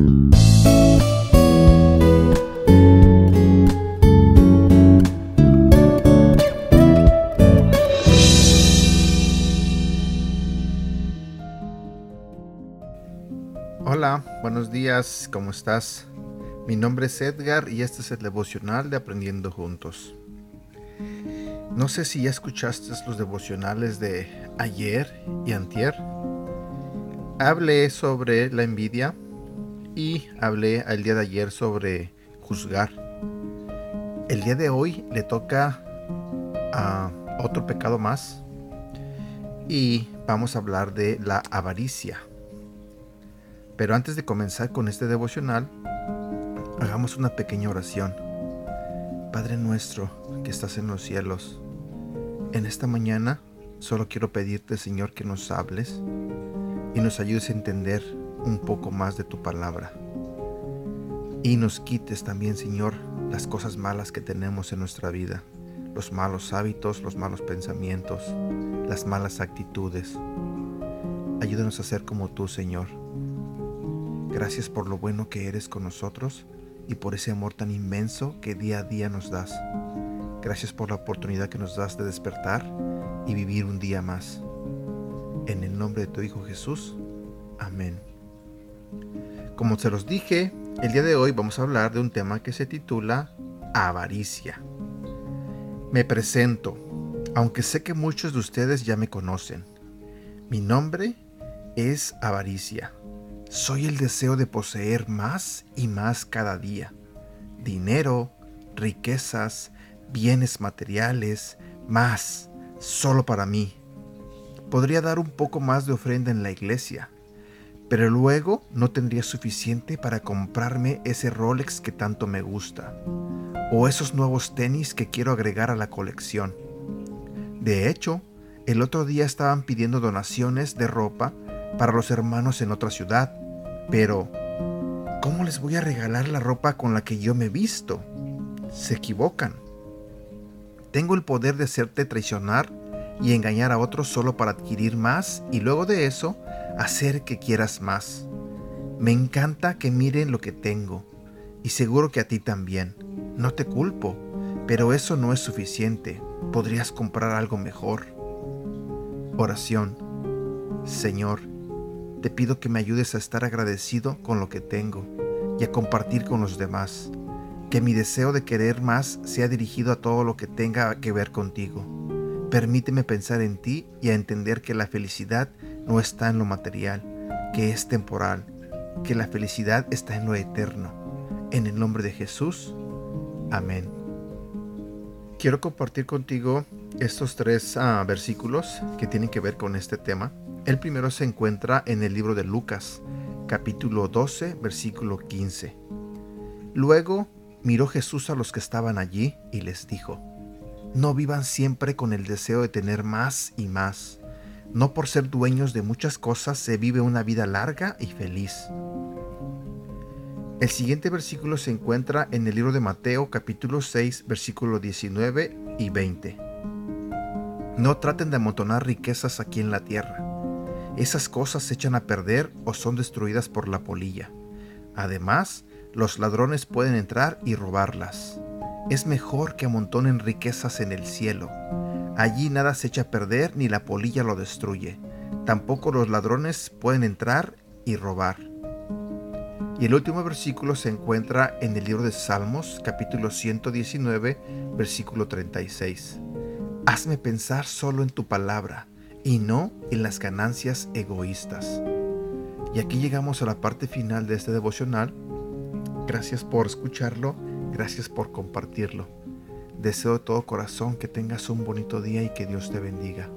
Hola, buenos días, ¿cómo estás? Mi nombre es Edgar y este es el devocional de Aprendiendo Juntos. No sé si ya escuchaste los devocionales de ayer y antier. Hablé sobre la envidia y hablé el día de ayer sobre juzgar. El día de hoy le toca a otro pecado más y vamos a hablar de la avaricia. Pero antes de comenzar con este devocional, hagamos una pequeña oración. Padre nuestro que estás en los cielos, en esta mañana solo quiero pedirte, Señor, que nos hables y nos ayudes a entender un poco más de tu palabra. Y nos quites también, Señor, las cosas malas que tenemos en nuestra vida, los malos hábitos, los malos pensamientos, las malas actitudes. Ayúdanos a ser como tú, Señor Gracias por lo bueno que eres con nosotros y por ese amor tan inmenso que día a día nos das. Gracias por la oportunidad que nos das de despertar y vivir un día más. En el nombre de tu Hijo Jesús. Amén. Como se los dije, el día de hoy vamos a hablar de un tema que se titula avaricia. Me presento, aunque sé que muchos de ustedes ya me conocen. Mi nombre es Avaricia soy el deseo de poseer más y más cada día. Dinero, riquezas, bienes materiales, más, solo para mí. Podría dar un poco más de ofrenda en la iglesia, pero luego no tendría suficiente para comprarme ese Rolex que tanto me gusta, o esos nuevos tenis que quiero agregar a la colección. De hecho, el otro día estaban pidiendo donaciones de ropa para los hermanos en otra ciudad, pero, ¿cómo les voy a regalar la ropa con la que yo me visto? Se equivocan. Tengo el poder de hacerte traicionar y engañar a otros solo para adquirir más y luego de eso hacer que quieras más. Me encanta que miren lo que tengo y seguro que a ti también. No te culpo, pero eso no es suficiente. Podrías comprar algo mejor. Oración. Señor, te pido que me ayudes a estar agradecido con lo que tengo y a compartir con los demás. Que mi deseo de querer más sea dirigido a todo lo que tenga que ver contigo. Permíteme pensar en ti y a entender que la felicidad no está en lo material, que es temporal, que la felicidad está en lo eterno. En el nombre de Jesús. Amén. Quiero compartir contigo estos tres ah, versículos que tienen que ver con este tema. El primero se encuentra en el libro de Lucas, capítulo 12, versículo 15. Luego miró Jesús a los que estaban allí y les dijo, No vivan siempre con el deseo de tener más y más. No por ser dueños de muchas cosas se vive una vida larga y feliz. El siguiente versículo se encuentra en el libro de Mateo capítulo 6 versículo 19 y 20. No traten de amontonar riquezas aquí en la tierra esas cosas se echan a perder o son destruidas por la polilla. Además, los ladrones pueden entrar y robarlas. Es mejor que amontonen riquezas en el cielo. Allí nada se echa a perder ni la polilla lo destruye. Tampoco los ladrones pueden entrar y robar. Y el último versículo se encuentra en el libro de Salmos, capítulo 119, versículo 36. Hazme pensar solo en tu palabra y no en las ganancias egoístas. Y aquí llegamos a la parte final de este devocional. Gracias por escucharlo, gracias por compartirlo. Deseo de todo corazón que tengas un bonito día y que Dios te bendiga.